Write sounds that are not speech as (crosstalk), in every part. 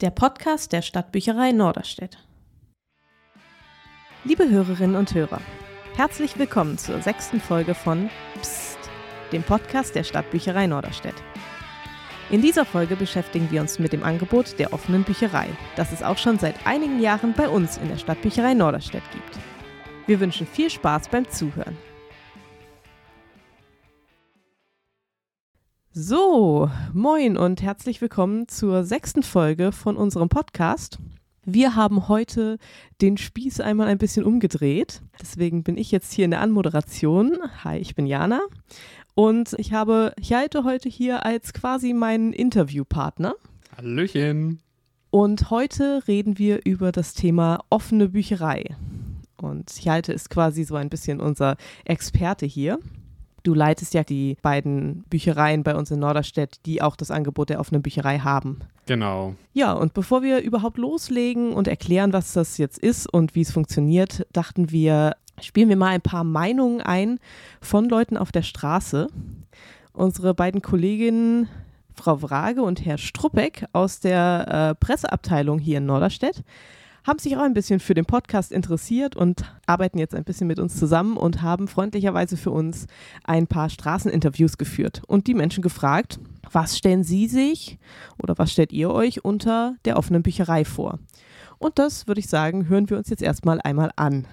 der Podcast der Stadtbücherei Norderstedt. Liebe Hörerinnen und Hörer, herzlich willkommen zur sechsten Folge von Psst, dem Podcast der Stadtbücherei Norderstedt. In dieser Folge beschäftigen wir uns mit dem Angebot der offenen Bücherei, das es auch schon seit einigen Jahren bei uns in der Stadtbücherei Norderstedt gibt. Wir wünschen viel Spaß beim Zuhören. So, moin und herzlich willkommen zur sechsten Folge von unserem Podcast. Wir haben heute den Spieß einmal ein bisschen umgedreht. Deswegen bin ich jetzt hier in der Anmoderation. Hi, ich bin Jana. Und ich habe Hjalte heute hier als quasi meinen Interviewpartner. Hallöchen. Und heute reden wir über das Thema offene Bücherei. Und Hjalte ist quasi so ein bisschen unser Experte hier. Du leitest ja die beiden Büchereien bei uns in Norderstedt, die auch das Angebot der offenen Bücherei haben. Genau. Ja, und bevor wir überhaupt loslegen und erklären, was das jetzt ist und wie es funktioniert, dachten wir, spielen wir mal ein paar Meinungen ein von Leuten auf der Straße. Unsere beiden Kolleginnen, Frau Wrage und Herr Struppeck aus der äh, Presseabteilung hier in Norderstedt, haben sich auch ein bisschen für den Podcast interessiert und arbeiten jetzt ein bisschen mit uns zusammen und haben freundlicherweise für uns ein paar Straßeninterviews geführt und die Menschen gefragt, was stellen Sie sich oder was stellt ihr euch unter der offenen Bücherei vor? Und das würde ich sagen, hören wir uns jetzt erstmal einmal an.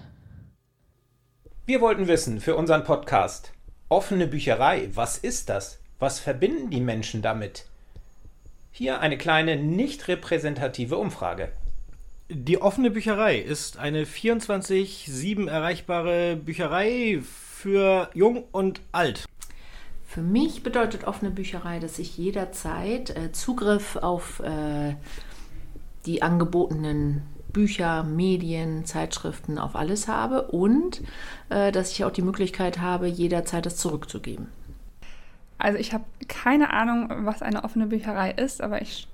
Wir wollten wissen für unseren Podcast, offene Bücherei, was ist das? Was verbinden die Menschen damit? Hier eine kleine nicht repräsentative Umfrage. Die offene Bücherei ist eine 24-7 erreichbare Bücherei für Jung und Alt. Für mich bedeutet offene Bücherei, dass ich jederzeit äh, Zugriff auf äh, die angebotenen Bücher, Medien, Zeitschriften, auf alles habe und äh, dass ich auch die Möglichkeit habe, jederzeit das zurückzugeben. Also ich habe keine Ahnung, was eine offene Bücherei ist, aber ich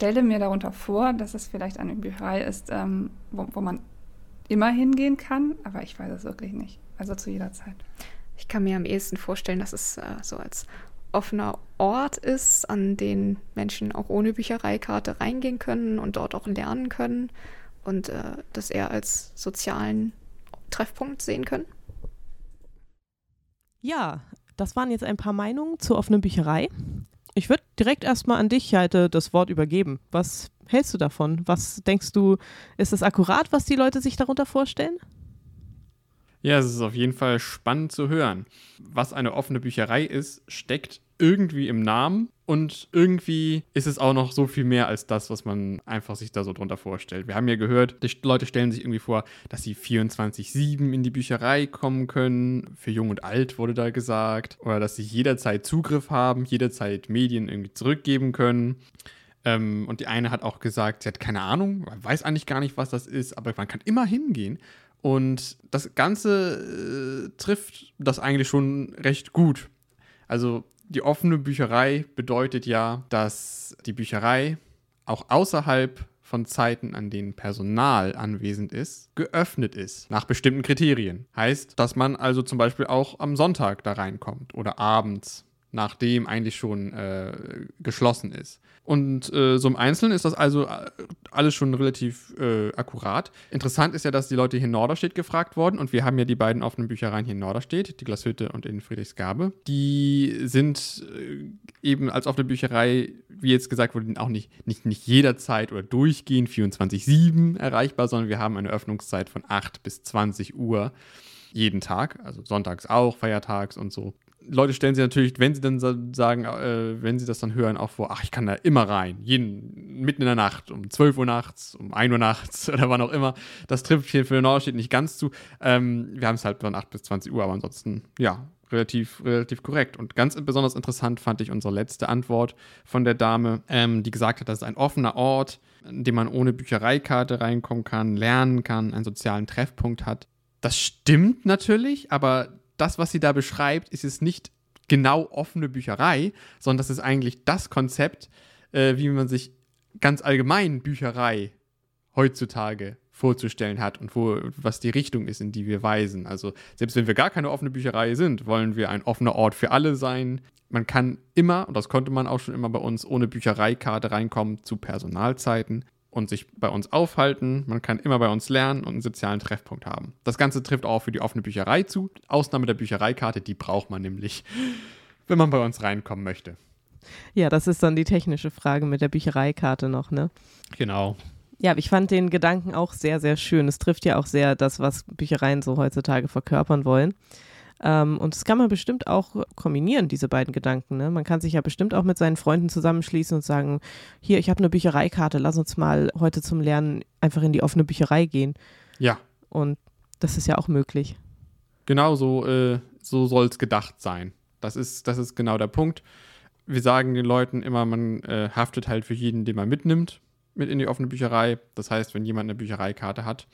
stelle mir darunter vor, dass es vielleicht eine Bücherei ist, ähm, wo, wo, man immer hingehen kann, aber ich weiß es wirklich nicht. Also zu jeder Zeit. Ich kann mir am ehesten vorstellen, dass es äh, so als offener Ort ist, an den Menschen auch ohne Büchereikarte reingehen können und dort auch lernen können und äh, das eher als sozialen Treffpunkt sehen können. Ja, das waren jetzt ein paar Meinungen zur offenen Bücherei. Ich würde direkt erstmal an dich, Heite, das Wort übergeben. Was hältst du davon? Was denkst du, ist es akkurat, was die Leute sich darunter vorstellen? Ja, es ist auf jeden Fall spannend zu hören. Was eine offene Bücherei ist, steckt irgendwie im Namen und irgendwie ist es auch noch so viel mehr als das, was man einfach sich da so drunter vorstellt. Wir haben ja gehört, die Leute stellen sich irgendwie vor, dass sie 24-7 in die Bücherei kommen können. Für Jung und Alt wurde da gesagt. Oder dass sie jederzeit Zugriff haben, jederzeit Medien irgendwie zurückgeben können. Ähm, und die eine hat auch gesagt, sie hat keine Ahnung, weiß eigentlich gar nicht, was das ist, aber man kann immer hingehen. Und das Ganze äh, trifft das eigentlich schon recht gut. Also die offene Bücherei bedeutet ja, dass die Bücherei auch außerhalb von Zeiten, an denen Personal anwesend ist, geöffnet ist nach bestimmten Kriterien. Heißt, dass man also zum Beispiel auch am Sonntag da reinkommt oder abends, nachdem eigentlich schon äh, geschlossen ist. Und äh, so im Einzelnen ist das also äh, alles schon relativ äh, akkurat. Interessant ist ja, dass die Leute hier in Norderstedt gefragt wurden und wir haben ja die beiden offenen Büchereien hier in Norderstedt, die Glashütte und in Friedrichsgabe. Die sind äh, eben als offene Bücherei, wie jetzt gesagt wurde, auch nicht, nicht, nicht jederzeit oder durchgehend 24-7 erreichbar, sondern wir haben eine Öffnungszeit von 8 bis 20 Uhr jeden Tag, also sonntags auch, feiertags und so. Leute stellen sich natürlich, wenn sie dann sagen, äh, wenn sie das dann hören, auch vor, ach, ich kann da immer rein, jeden, mitten in der Nacht, um 12 Uhr nachts, um 1 Uhr nachts (laughs) oder wann auch immer. Das trifft hier für Norderstedt nicht ganz zu. Ähm, wir haben es halt von 8 bis 20 Uhr, aber ansonsten, ja, relativ, relativ korrekt. Und ganz besonders interessant fand ich unsere letzte Antwort von der Dame, ähm, die gesagt hat, das ist ein offener Ort, in dem man ohne Büchereikarte reinkommen kann, lernen kann, einen sozialen Treffpunkt hat. Das stimmt natürlich, aber das, was sie da beschreibt, ist es nicht genau offene Bücherei, sondern das ist eigentlich das Konzept, äh, wie man sich ganz allgemein Bücherei heutzutage vorzustellen hat und wo, was die Richtung ist, in die wir weisen. Also selbst wenn wir gar keine offene Bücherei sind, wollen wir ein offener Ort für alle sein. Man kann immer, und das konnte man auch schon immer bei uns, ohne Büchereikarte reinkommen zu Personalzeiten und sich bei uns aufhalten. Man kann immer bei uns lernen und einen sozialen Treffpunkt haben. Das Ganze trifft auch für die offene Bücherei zu. Ausnahme der Büchereikarte, die braucht man nämlich, (laughs) wenn man bei uns reinkommen möchte. Ja, das ist dann die technische Frage mit der Büchereikarte noch, ne? Genau. Ja, ich fand den Gedanken auch sehr, sehr schön. Es trifft ja auch sehr das, was Büchereien so heutzutage verkörpern wollen. Ähm, und das kann man bestimmt auch kombinieren, diese beiden Gedanken. Ne? Man kann sich ja bestimmt auch mit seinen Freunden zusammenschließen und sagen, hier, ich habe eine Büchereikarte, lass uns mal heute zum Lernen einfach in die offene Bücherei gehen. Ja. Und das ist ja auch möglich. Genau so, äh, so soll es gedacht sein. Das ist, das ist genau der Punkt. Wir sagen den Leuten immer, man äh, haftet halt für jeden, den man mitnimmt, mit in die offene Bücherei. Das heißt, wenn jemand eine Büchereikarte hat,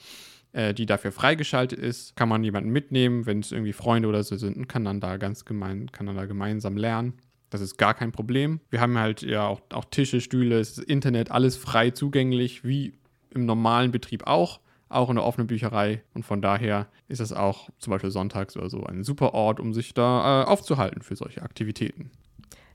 äh, die dafür freigeschaltet ist, kann man jemanden mitnehmen, wenn es irgendwie Freunde oder so sind und kann dann da ganz gemein, kann dann da gemeinsam lernen. Das ist gar kein Problem. Wir haben halt ja auch, auch Tische, Stühle, das Internet, alles frei zugänglich, wie im normalen Betrieb auch, auch in der offenen Bücherei. Und von daher ist es auch zum Beispiel sonntags oder so ein super Ort, um sich da äh, aufzuhalten für solche Aktivitäten.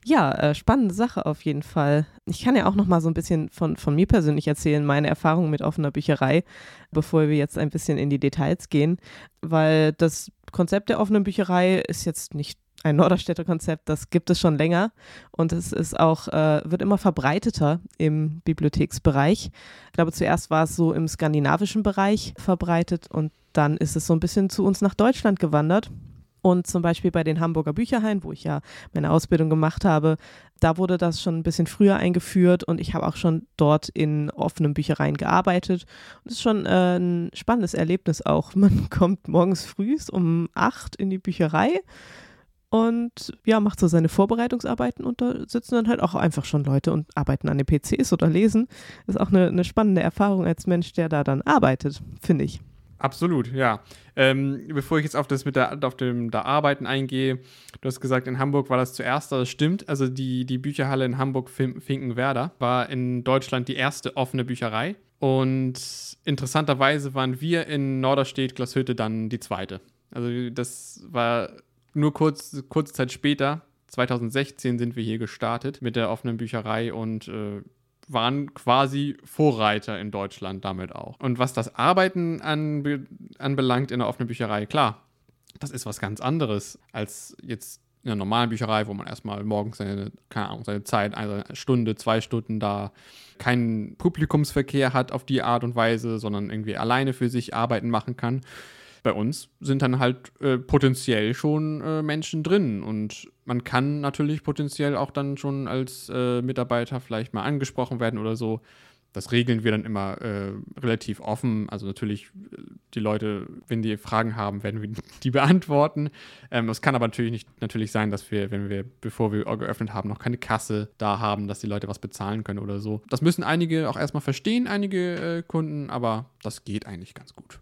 Ja, äh, spannende Sache auf jeden Fall. Ich kann ja auch noch mal so ein bisschen von, von mir persönlich erzählen, meine Erfahrungen mit offener Bücherei, bevor wir jetzt ein bisschen in die Details gehen, weil das Konzept der offenen Bücherei ist jetzt nicht ein Norderstädter Konzept, das gibt es schon länger und es ist auch, äh, wird immer verbreiteter im Bibliotheksbereich. Ich glaube, zuerst war es so im skandinavischen Bereich verbreitet und dann ist es so ein bisschen zu uns nach Deutschland gewandert. Und zum Beispiel bei den Hamburger Bücherhain, wo ich ja meine Ausbildung gemacht habe, da wurde das schon ein bisschen früher eingeführt und ich habe auch schon dort in offenen Büchereien gearbeitet. Es ist schon äh, ein spannendes Erlebnis auch. (laughs) Man kommt morgens früh um acht in die Bücherei und ja, macht so seine Vorbereitungsarbeiten und da sitzen dann halt auch einfach schon Leute und arbeiten an den PCs oder lesen. Das ist auch eine, eine spannende Erfahrung als Mensch, der da dann arbeitet, finde ich. Absolut, ja. Ähm, bevor ich jetzt auf das mit der, auf dem da Arbeiten eingehe, du hast gesagt, in Hamburg war das zuerst, das stimmt. Also die, die Bücherhalle in Hamburg-Finkenwerder war in Deutschland die erste offene Bücherei. Und interessanterweise waren wir in Norderstedt, Glashütte dann die zweite. Also das war nur kurz, kurze Zeit später, 2016 sind wir hier gestartet mit der offenen Bücherei und äh, waren quasi Vorreiter in Deutschland damit auch. Und was das Arbeiten anbe anbelangt in der offenen Bücherei, klar, das ist was ganz anderes als jetzt in einer normalen Bücherei, wo man erstmal morgens seine, keine Ahnung, seine Zeit, eine Stunde, zwei Stunden da keinen Publikumsverkehr hat auf die Art und Weise, sondern irgendwie alleine für sich arbeiten machen kann bei uns sind dann halt äh, potenziell schon äh, Menschen drin und man kann natürlich potenziell auch dann schon als äh, Mitarbeiter vielleicht mal angesprochen werden oder so. Das regeln wir dann immer äh, relativ offen. Also natürlich, äh, die Leute, wenn die Fragen haben, werden wir (laughs) die beantworten. Ähm, es kann aber natürlich nicht natürlich sein, dass wir, wenn wir, bevor wir geöffnet haben, noch keine Kasse da haben, dass die Leute was bezahlen können oder so. Das müssen einige auch erstmal verstehen, einige äh, Kunden, aber das geht eigentlich ganz gut.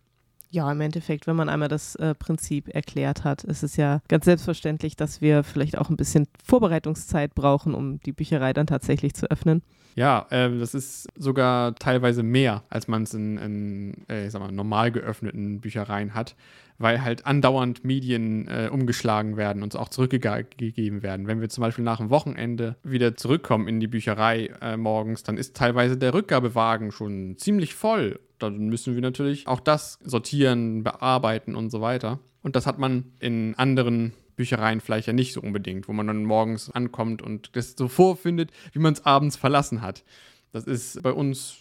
Ja, im Endeffekt, wenn man einmal das äh, Prinzip erklärt hat, ist es ja ganz selbstverständlich, dass wir vielleicht auch ein bisschen Vorbereitungszeit brauchen, um die Bücherei dann tatsächlich zu öffnen. Ja, äh, das ist sogar teilweise mehr, als man es in, in äh, ich sag mal, normal geöffneten Büchereien hat, weil halt andauernd Medien äh, umgeschlagen werden und auch zurückgegeben werden. Wenn wir zum Beispiel nach dem Wochenende wieder zurückkommen in die Bücherei äh, morgens, dann ist teilweise der Rückgabewagen schon ziemlich voll dann müssen wir natürlich auch das sortieren, bearbeiten und so weiter. Und das hat man in anderen Büchereien vielleicht ja nicht so unbedingt, wo man dann morgens ankommt und das so vorfindet, wie man es abends verlassen hat. Das ist bei uns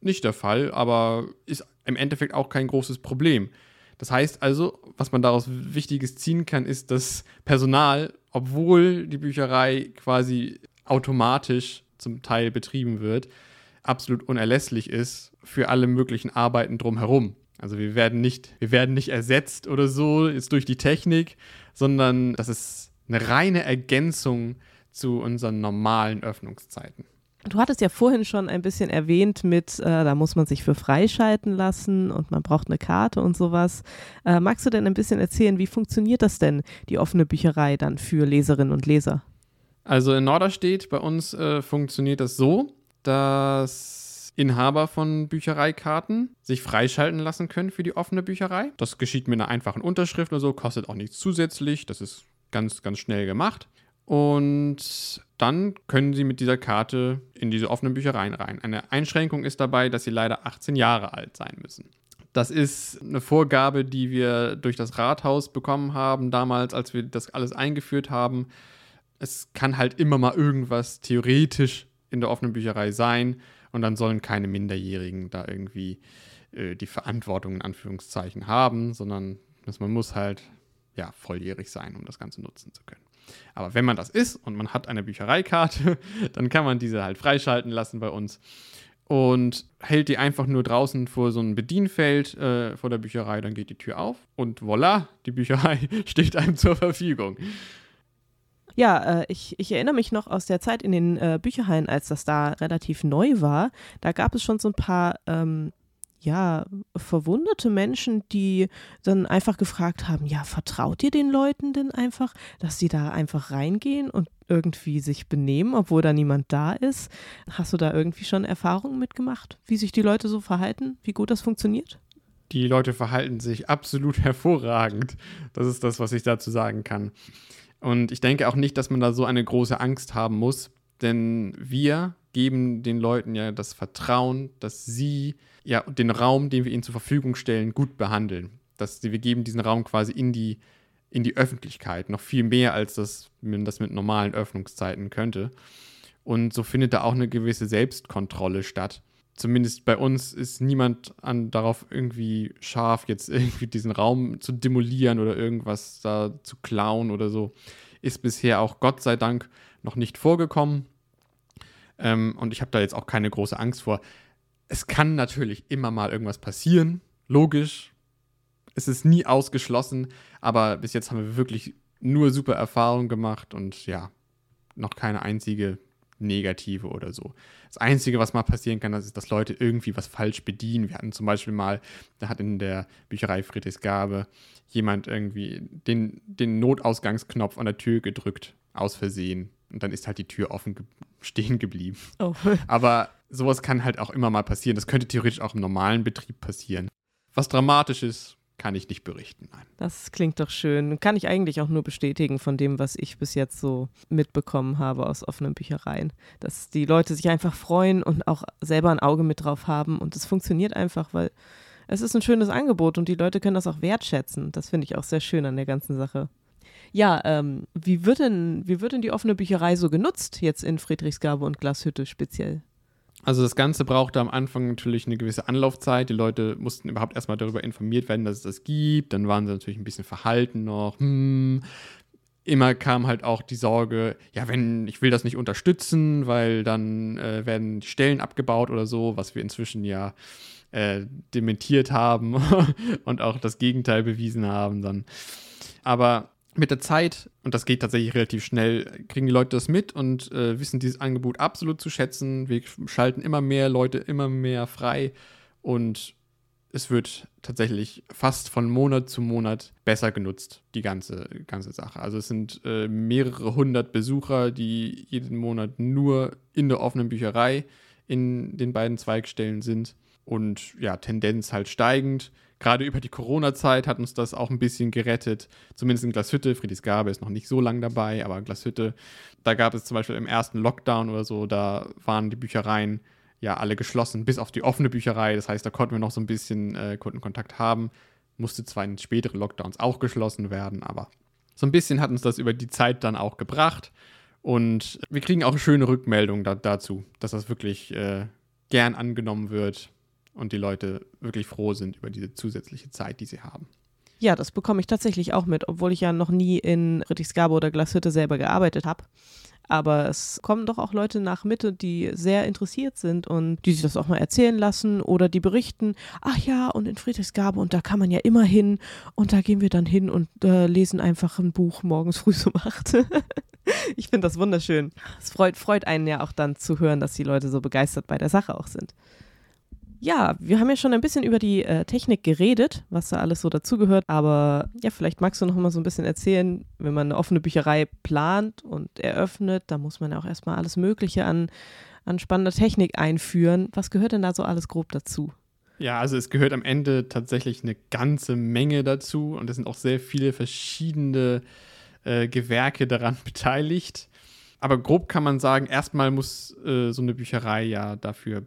nicht der Fall, aber ist im Endeffekt auch kein großes Problem. Das heißt also, was man daraus Wichtiges ziehen kann, ist, dass Personal, obwohl die Bücherei quasi automatisch zum Teil betrieben wird, absolut unerlässlich ist für alle möglichen Arbeiten drumherum. Also wir werden nicht, wir werden nicht ersetzt oder so jetzt durch die Technik, sondern das ist eine reine Ergänzung zu unseren normalen Öffnungszeiten. Du hattest ja vorhin schon ein bisschen erwähnt mit, äh, da muss man sich für freischalten lassen und man braucht eine Karte und sowas. Äh, magst du denn ein bisschen erzählen, wie funktioniert das denn, die offene Bücherei dann für Leserinnen und Leser? Also in Norderstedt bei uns äh, funktioniert das so, dass Inhaber von Büchereikarten sich freischalten lassen können für die offene Bücherei. Das geschieht mit einer einfachen Unterschrift oder so, kostet auch nichts zusätzlich. Das ist ganz, ganz schnell gemacht. Und dann können Sie mit dieser Karte in diese offenen Büchereien rein. Eine Einschränkung ist dabei, dass Sie leider 18 Jahre alt sein müssen. Das ist eine Vorgabe, die wir durch das Rathaus bekommen haben, damals, als wir das alles eingeführt haben. Es kann halt immer mal irgendwas theoretisch in der offenen Bücherei sein und dann sollen keine Minderjährigen da irgendwie äh, die Verantwortung in Anführungszeichen haben, sondern dass man muss halt ja volljährig sein, um das Ganze nutzen zu können. Aber wenn man das ist und man hat eine Büchereikarte, (laughs) dann kann man diese halt freischalten lassen bei uns und hält die einfach nur draußen vor so einem Bedienfeld äh, vor der Bücherei, dann geht die Tür auf und voilà, die Bücherei (laughs) steht einem zur Verfügung. Ja, äh, ich, ich erinnere mich noch aus der Zeit in den äh, Bücherhallen, als das da relativ neu war. Da gab es schon so ein paar ähm, ja, verwundete Menschen, die dann einfach gefragt haben, ja, vertraut ihr den Leuten denn einfach, dass sie da einfach reingehen und irgendwie sich benehmen, obwohl da niemand da ist? Hast du da irgendwie schon Erfahrungen mitgemacht, wie sich die Leute so verhalten, wie gut das funktioniert? Die Leute verhalten sich absolut (laughs) hervorragend. Das ist das, was ich dazu sagen kann. Und ich denke auch nicht, dass man da so eine große Angst haben muss, denn wir geben den Leuten ja das Vertrauen, dass sie ja den Raum, den wir ihnen zur Verfügung stellen, gut behandeln. Dass wir geben diesen Raum quasi in die, in die Öffentlichkeit, noch viel mehr, als das, man das mit normalen Öffnungszeiten könnte. Und so findet da auch eine gewisse Selbstkontrolle statt. Zumindest bei uns ist niemand an, darauf irgendwie scharf, jetzt (laughs) irgendwie diesen Raum zu demolieren oder irgendwas da zu klauen oder so. Ist bisher auch Gott sei Dank noch nicht vorgekommen. Ähm, und ich habe da jetzt auch keine große Angst vor. Es kann natürlich immer mal irgendwas passieren, logisch. Es ist nie ausgeschlossen, aber bis jetzt haben wir wirklich nur super Erfahrungen gemacht und ja, noch keine einzige negative oder so. Das Einzige, was mal passieren kann, das ist, dass Leute irgendwie was falsch bedienen. Wir hatten zum Beispiel mal, da hat in der Bücherei Friedrichsgabe jemand irgendwie den, den Notausgangsknopf an der Tür gedrückt, aus Versehen. Und dann ist halt die Tür offen ge stehen geblieben. Oh. (laughs) Aber sowas kann halt auch immer mal passieren. Das könnte theoretisch auch im normalen Betrieb passieren. Was dramatisch ist, kann ich nicht berichten. Nein. Das klingt doch schön. Kann ich eigentlich auch nur bestätigen von dem, was ich bis jetzt so mitbekommen habe aus offenen Büchereien. Dass die Leute sich einfach freuen und auch selber ein Auge mit drauf haben. Und es funktioniert einfach, weil es ist ein schönes Angebot und die Leute können das auch wertschätzen. Das finde ich auch sehr schön an der ganzen Sache. Ja, ähm, wie, wird denn, wie wird denn die offene Bücherei so genutzt, jetzt in Friedrichsgabe und Glashütte speziell? Also das Ganze brauchte am Anfang natürlich eine gewisse Anlaufzeit. Die Leute mussten überhaupt erstmal darüber informiert werden, dass es das gibt. Dann waren sie natürlich ein bisschen verhalten noch. Hm. Immer kam halt auch die Sorge, ja, wenn ich will das nicht unterstützen, weil dann äh, werden die Stellen abgebaut oder so, was wir inzwischen ja äh, dementiert haben (laughs) und auch das Gegenteil bewiesen haben dann. Aber mit der Zeit, und das geht tatsächlich relativ schnell, kriegen die Leute das mit und äh, wissen dieses Angebot absolut zu schätzen. Wir schalten immer mehr Leute immer mehr frei und es wird tatsächlich fast von Monat zu Monat besser genutzt, die ganze, ganze Sache. Also es sind äh, mehrere hundert Besucher, die jeden Monat nur in der offenen Bücherei in den beiden Zweigstellen sind und ja, Tendenz halt steigend. Gerade über die Corona-Zeit hat uns das auch ein bisschen gerettet. Zumindest in Glashütte. Friedrichsgabe ist noch nicht so lang dabei, aber Glashütte, da gab es zum Beispiel im ersten Lockdown oder so, da waren die Büchereien ja alle geschlossen, bis auf die offene Bücherei. Das heißt, da konnten wir noch so ein bisschen äh, Kundenkontakt haben. Musste zwar in späteren Lockdowns auch geschlossen werden, aber so ein bisschen hat uns das über die Zeit dann auch gebracht. Und wir kriegen auch schöne Rückmeldungen da, dazu, dass das wirklich äh, gern angenommen wird und die Leute wirklich froh sind über diese zusätzliche Zeit, die sie haben. Ja, das bekomme ich tatsächlich auch mit, obwohl ich ja noch nie in Friedrichsgabe oder Glashütte selber gearbeitet habe. Aber es kommen doch auch Leute nach Mitte, die sehr interessiert sind und die sich das auch mal erzählen lassen oder die berichten, ach ja, und in Friedrichsgabe und da kann man ja immer hin und da gehen wir dann hin und äh, lesen einfach ein Buch morgens früh um acht. (laughs) ich finde das wunderschön. Es freut, freut einen ja auch dann zu hören, dass die Leute so begeistert bei der Sache auch sind. Ja, wir haben ja schon ein bisschen über die äh, Technik geredet, was da alles so dazugehört, aber ja, vielleicht magst du noch mal so ein bisschen erzählen, wenn man eine offene Bücherei plant und eröffnet, da muss man ja auch erstmal alles Mögliche an, an spannender Technik einführen. Was gehört denn da so alles grob dazu? Ja, also es gehört am Ende tatsächlich eine ganze Menge dazu und es sind auch sehr viele verschiedene äh, Gewerke daran (laughs) beteiligt. Aber grob kann man sagen, erstmal muss äh, so eine Bücherei ja dafür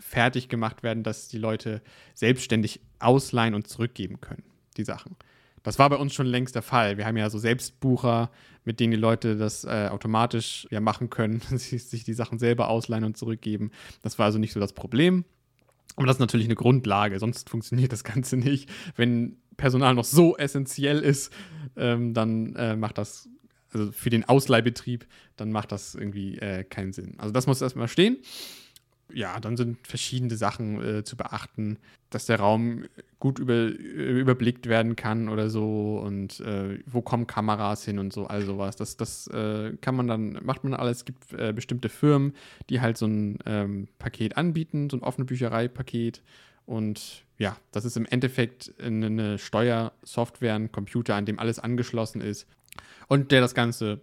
fertig gemacht werden, dass die Leute selbstständig ausleihen und zurückgeben können, die Sachen. Das war bei uns schon längst der Fall. Wir haben ja so Selbstbucher, mit denen die Leute das äh, automatisch ja machen können, (laughs) sich die Sachen selber ausleihen und zurückgeben. Das war also nicht so das Problem. Aber das ist natürlich eine Grundlage, sonst funktioniert das Ganze nicht. Wenn Personal noch so essentiell ist, ähm, dann äh, macht das, also für den Ausleihbetrieb, dann macht das irgendwie äh, keinen Sinn. Also das muss erstmal stehen ja, dann sind verschiedene Sachen äh, zu beachten, dass der Raum gut über, äh, überblickt werden kann oder so und äh, wo kommen Kameras hin und so, all sowas. Das, das äh, kann man dann, macht man alles. Es gibt äh, bestimmte Firmen, die halt so ein ähm, Paket anbieten, so ein offene Bücherei-Paket. Und ja, das ist im Endeffekt eine Steuersoftware, ein Computer, an dem alles angeschlossen ist und der das Ganze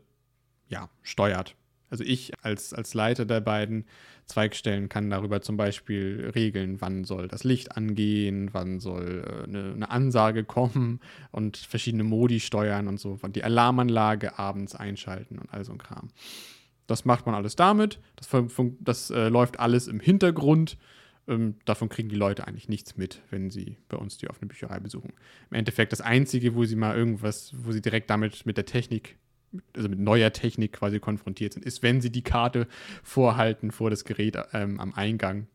ja, steuert. Also ich als, als Leiter der beiden Zweigstellen kann darüber zum Beispiel regeln, wann soll das Licht angehen, wann soll äh, eine, eine, Ansage kommen und verschiedene Modi steuern und so, die Alarmanlage abends einschalten und all so ein Kram. Das macht man alles damit. Das, das äh, läuft alles im Hintergrund. Ähm, davon kriegen die Leute eigentlich nichts mit, wenn sie bei uns die offene Bücherei besuchen. Im Endeffekt das Einzige, wo sie mal irgendwas, wo sie direkt damit mit der Technik also mit neuer Technik quasi konfrontiert sind, ist, wenn sie die Karte vorhalten vor das Gerät ähm, am Eingang.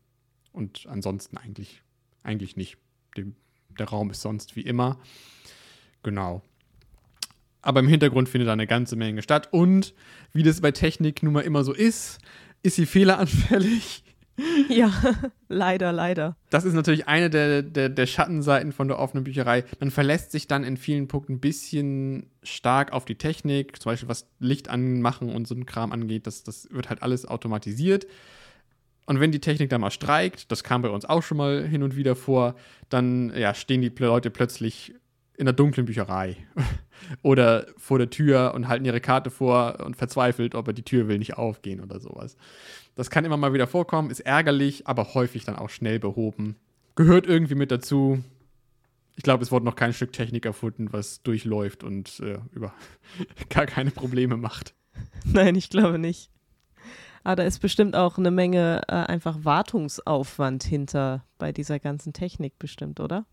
Und ansonsten eigentlich, eigentlich nicht. Dem, der Raum ist sonst wie immer. Genau. Aber im Hintergrund findet da eine ganze Menge statt. Und wie das bei Technik nun mal immer so ist, ist sie fehleranfällig. (laughs) Ja, leider, leider. Das ist natürlich eine der, der, der, Schattenseiten von der offenen Bücherei. Man verlässt sich dann in vielen Punkten ein bisschen stark auf die Technik, zum Beispiel was Licht anmachen und so ein Kram angeht. Das, das wird halt alles automatisiert. Und wenn die Technik da mal streikt, das kam bei uns auch schon mal hin und wieder vor, dann ja, stehen die Leute plötzlich in der dunklen Bücherei (laughs) oder vor der Tür und halten ihre Karte vor und verzweifelt, ob er die Tür will nicht aufgehen oder sowas. Das kann immer mal wieder vorkommen, ist ärgerlich, aber häufig dann auch schnell behoben. Gehört irgendwie mit dazu. Ich glaube, es wurde noch kein Stück Technik erfunden, was durchläuft und äh, über (laughs) gar keine Probleme macht. (laughs) Nein, ich glaube nicht. Aber da ist bestimmt auch eine Menge äh, einfach Wartungsaufwand hinter bei dieser ganzen Technik bestimmt, oder?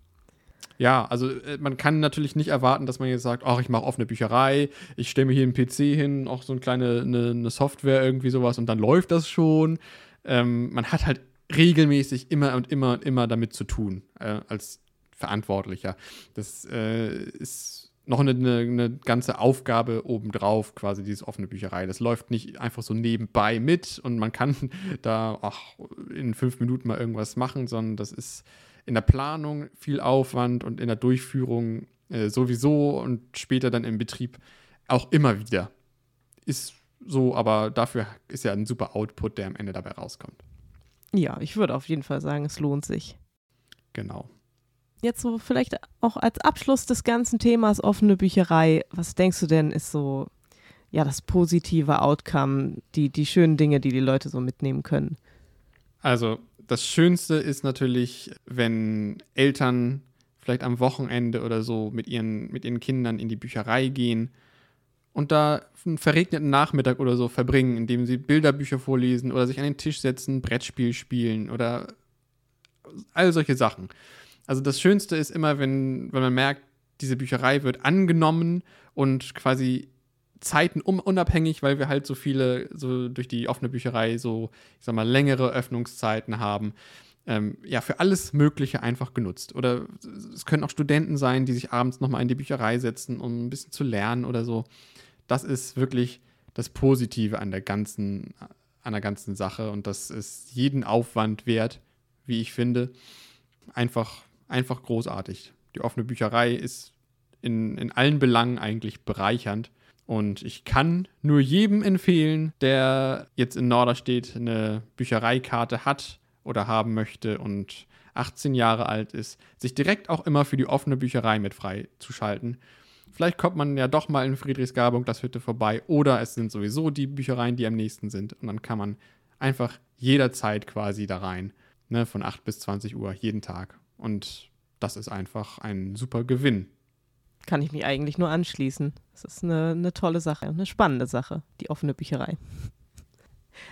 Ja, also äh, man kann natürlich nicht erwarten, dass man jetzt sagt, ach, ich mache offene Bücherei, ich stelle mir hier einen PC hin, auch so eine kleine eine, eine Software irgendwie sowas und dann läuft das schon. Ähm, man hat halt regelmäßig immer und immer und immer damit zu tun äh, als Verantwortlicher. Das äh, ist noch eine, eine, ganze Aufgabe obendrauf, quasi diese offene Bücherei. Das läuft nicht einfach so nebenbei mit und man kann (laughs) da ach, in fünf Minuten mal irgendwas machen, sondern das ist in der Planung viel Aufwand und in der Durchführung äh, sowieso und später dann im Betrieb auch immer wieder. Ist so, aber dafür ist ja ein super Output, der am Ende dabei rauskommt. Ja, ich würde auf jeden Fall sagen, es lohnt sich. Genau. Jetzt so vielleicht auch als Abschluss des ganzen Themas offene Bücherei, was denkst du denn ist so ja das positive Outcome, die die schönen Dinge, die die Leute so mitnehmen können? Also das Schönste ist natürlich, wenn Eltern vielleicht am Wochenende oder so mit ihren, mit ihren Kindern in die Bücherei gehen und da einen verregneten Nachmittag oder so verbringen, indem sie Bilderbücher vorlesen oder sich an den Tisch setzen, Brettspiel spielen oder all solche Sachen. Also das Schönste ist immer, wenn, wenn man merkt, diese Bücherei wird angenommen und quasi Zeiten unabhängig, weil wir halt so viele, so durch die offene Bücherei so, ich sag mal, längere Öffnungszeiten haben. Ähm, ja, für alles Mögliche einfach genutzt. Oder es können auch Studenten sein, die sich abends nochmal in die Bücherei setzen, um ein bisschen zu lernen oder so. Das ist wirklich das Positive an der ganzen, an der ganzen Sache und das ist jeden Aufwand wert, wie ich finde. Einfach, einfach großartig. Die offene Bücherei ist in, in allen Belangen eigentlich bereichernd und ich kann nur jedem empfehlen, der jetzt in Norderstedt eine Büchereikarte hat oder haben möchte und 18 Jahre alt ist, sich direkt auch immer für die offene Bücherei mit freizuschalten. Vielleicht kommt man ja doch mal in Friedrichsgabe und das Hütte vorbei oder es sind sowieso die Büchereien, die am nächsten sind und dann kann man einfach jederzeit quasi da rein. Ne, von 8 bis 20 Uhr jeden Tag. Und das ist einfach ein super Gewinn. Kann ich mich eigentlich nur anschließen. Das ist eine, eine tolle Sache, eine spannende Sache, die offene Bücherei. (laughs)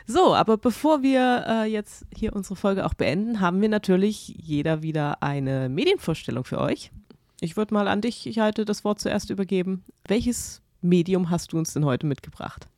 So, aber bevor wir äh, jetzt hier unsere Folge auch beenden, haben wir natürlich jeder wieder eine Medienvorstellung für euch. Ich würde mal an dich, ich halte das Wort zuerst übergeben. Welches Medium hast du uns denn heute mitgebracht?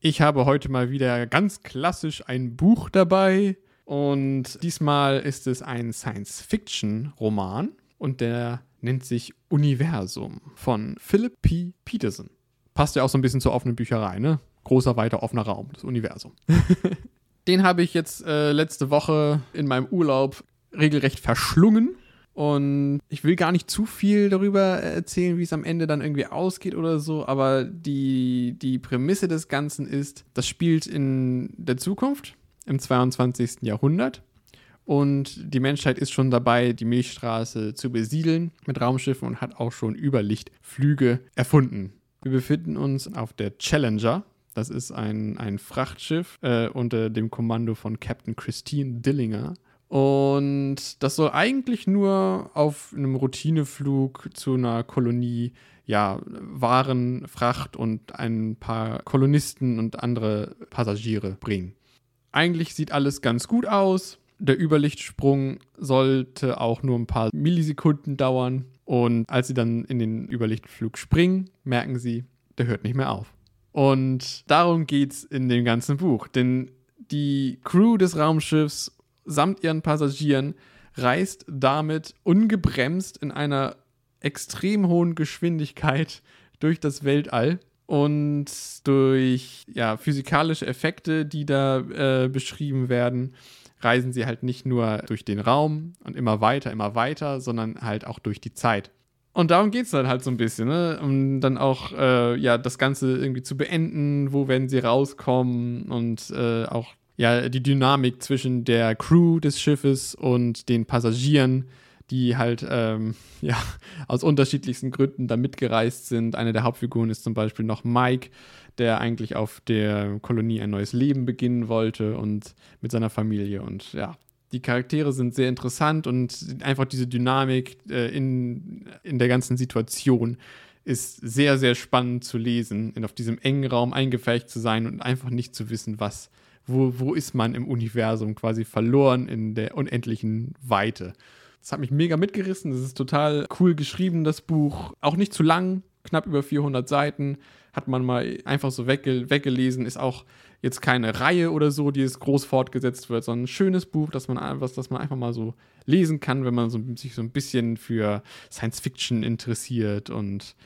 Ich habe heute mal wieder ganz klassisch ein Buch dabei und diesmal ist es ein Science-Fiction-Roman und der nennt sich Universum von Philip P. Peterson. Passt ja auch so ein bisschen zur offenen Bücherei, ne? Großer, weiter, offener Raum, das Universum. (laughs) Den habe ich jetzt äh, letzte Woche in meinem Urlaub regelrecht verschlungen. Und ich will gar nicht zu viel darüber erzählen, wie es am Ende dann irgendwie ausgeht oder so, aber die, die Prämisse des Ganzen ist, das spielt in der Zukunft, im 22. Jahrhundert. Und die Menschheit ist schon dabei, die Milchstraße zu besiedeln mit Raumschiffen und hat auch schon Überlichtflüge erfunden. Wir befinden uns auf der Challenger. Das ist ein, ein Frachtschiff äh, unter dem Kommando von Captain Christine Dillinger. Und das soll eigentlich nur auf einem Routineflug zu einer Kolonie, ja, Waren, Fracht und ein paar Kolonisten und andere Passagiere bringen. Eigentlich sieht alles ganz gut aus. Der Überlichtsprung sollte auch nur ein paar Millisekunden dauern. Und als sie dann in den Überlichtflug springen, merken sie, der hört nicht mehr auf. Und darum geht es in dem ganzen Buch. Denn die Crew des Raumschiffs samt ihren Passagieren reist damit ungebremst in einer extrem hohen Geschwindigkeit durch das Weltall und durch ja, physikalische Effekte, die da äh, beschrieben werden, reisen sie halt nicht nur durch den Raum und immer weiter, immer weiter, sondern halt auch durch die Zeit. Und darum geht es dann halt so ein bisschen, ne? um dann auch äh, ja, das Ganze irgendwie zu beenden, wo werden sie rauskommen und äh, auch ja, die Dynamik zwischen der Crew des Schiffes und den Passagieren, die halt ähm, (laughs) ja, aus unterschiedlichsten Gründen da mitgereist sind. Eine der Hauptfiguren ist zum Beispiel noch Mike, der eigentlich auf der Kolonie ein neues Leben beginnen wollte und mit seiner Familie. Und ja, die Charaktere sind sehr interessant und einfach diese Dynamik äh, in, in der ganzen Situation ist sehr, sehr spannend zu lesen, in auf diesem engen Raum eingefärbt zu sein und einfach nicht zu wissen, was wo, wo ist man im Universum quasi verloren in der unendlichen Weite. Das hat mich mega mitgerissen. Das ist total cool geschrieben, das Buch. Auch nicht zu lang, knapp über 400 Seiten. Hat man mal einfach so wegge weggelesen. Ist auch jetzt keine Reihe oder so, die es groß fortgesetzt wird, sondern ein schönes Buch, das man, was, das man einfach mal so lesen kann, wenn man so, sich so ein bisschen für Science Fiction interessiert und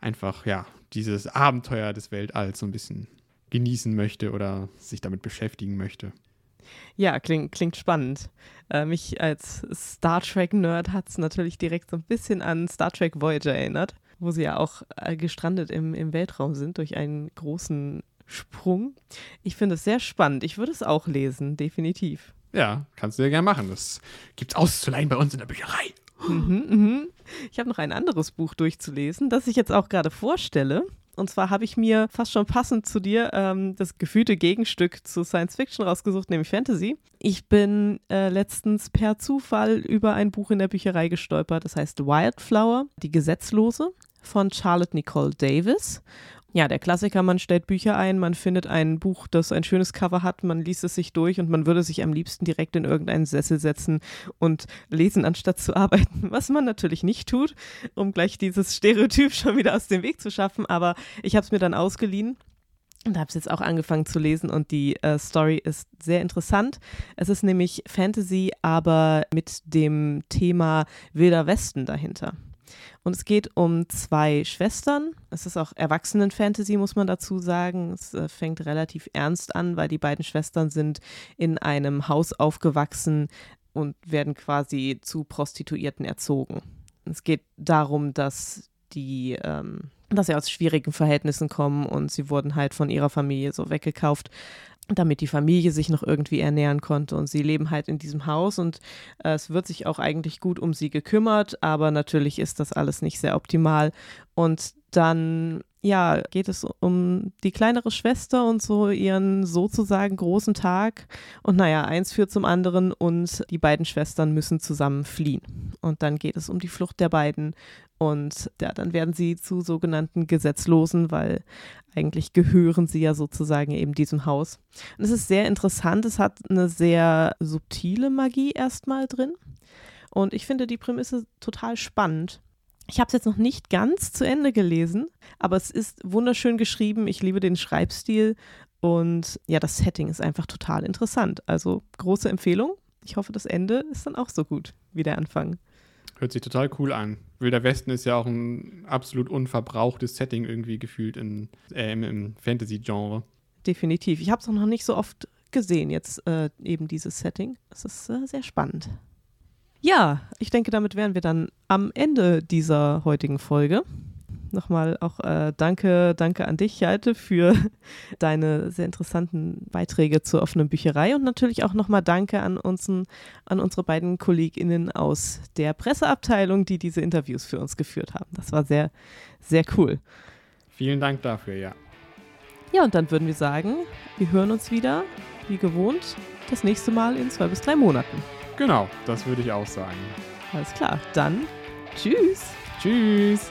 einfach, ja, dieses Abenteuer des Weltalls so ein bisschen genießen möchte oder sich damit beschäftigen möchte. Ja, klingt, klingt spannend. Äh, mich als Star Trek-Nerd hat es natürlich direkt so ein bisschen an Star Trek Voyager erinnert, wo sie ja auch äh, gestrandet im, im Weltraum sind durch einen großen Sprung. Ich finde es sehr spannend. Ich würde es auch lesen, definitiv. Ja, kannst du ja gerne machen. Das gibt es auszuleihen bei uns in der Bücherei. Mhm, mhm. Ich habe noch ein anderes Buch durchzulesen, das ich jetzt auch gerade vorstelle. Und zwar habe ich mir fast schon passend zu dir ähm, das gefühlte Gegenstück zu Science Fiction rausgesucht, nämlich Fantasy. Ich bin äh, letztens per Zufall über ein Buch in der Bücherei gestolpert, das heißt Wildflower, die Gesetzlose von Charlotte Nicole Davis. Ja, der Klassiker, man stellt Bücher ein, man findet ein Buch, das ein schönes Cover hat, man liest es sich durch und man würde sich am liebsten direkt in irgendeinen Sessel setzen und lesen, anstatt zu arbeiten, was man natürlich nicht tut, um gleich dieses Stereotyp schon wieder aus dem Weg zu schaffen. Aber ich habe es mir dann ausgeliehen und habe es jetzt auch angefangen zu lesen und die äh, Story ist sehr interessant. Es ist nämlich Fantasy, aber mit dem Thema Wilder Westen dahinter. Und es geht um zwei Schwestern. Es ist auch Erwachsenen-Fantasy, muss man dazu sagen. Es äh, fängt relativ ernst an, weil die beiden Schwestern sind in einem Haus aufgewachsen und werden quasi zu Prostituierten erzogen. Es geht darum, dass die, ähm, dass sie aus schwierigen Verhältnissen kommen und sie wurden halt von ihrer Familie so weggekauft damit die Familie sich noch irgendwie ernähren konnte. Und sie leben halt in diesem Haus und äh, es wird sich auch eigentlich gut um sie gekümmert, aber natürlich ist das alles nicht sehr optimal. Und dann ja, geht es um die kleinere Schwester und so ihren sozusagen großen Tag. Und naja, eins führt zum anderen und die beiden Schwestern müssen zusammen fliehen. Und dann geht es um die Flucht der beiden. Und ja, dann werden sie zu sogenannten Gesetzlosen, weil eigentlich gehören sie ja sozusagen eben diesem Haus. Und es ist sehr interessant, es hat eine sehr subtile Magie erstmal drin. Und ich finde die Prämisse total spannend. Ich habe es jetzt noch nicht ganz zu Ende gelesen, aber es ist wunderschön geschrieben. Ich liebe den Schreibstil und ja, das Setting ist einfach total interessant. Also große Empfehlung. Ich hoffe, das Ende ist dann auch so gut wie der Anfang. Hört sich total cool an. Wilder Westen ist ja auch ein absolut unverbrauchtes Setting irgendwie gefühlt in, äh, im, Fantasy-Genre. Definitiv. Ich habe es auch noch nicht so oft gesehen, jetzt äh, eben dieses Setting. Es ist äh, sehr spannend. Ja, ich denke, damit wären wir dann am Ende dieser heutigen Folge. Nochmal auch äh, danke, danke an dich, Jalte, für (laughs) deine sehr interessanten Beiträge zur offenen Bücherei und natürlich auch nochmal danke an, unseren, an unsere beiden KollegInnen aus der Presseabteilung, die diese Interviews für uns geführt haben. Das war sehr, sehr cool. Vielen Dank dafür, ja. Ja, und dann würden wir sagen, wir hören uns wieder, wie gewohnt, das nächste Mal in zwei bis drei Monaten. Genau, das würde ich auch sagen. Alles klar, dann tschüss. Tschüss.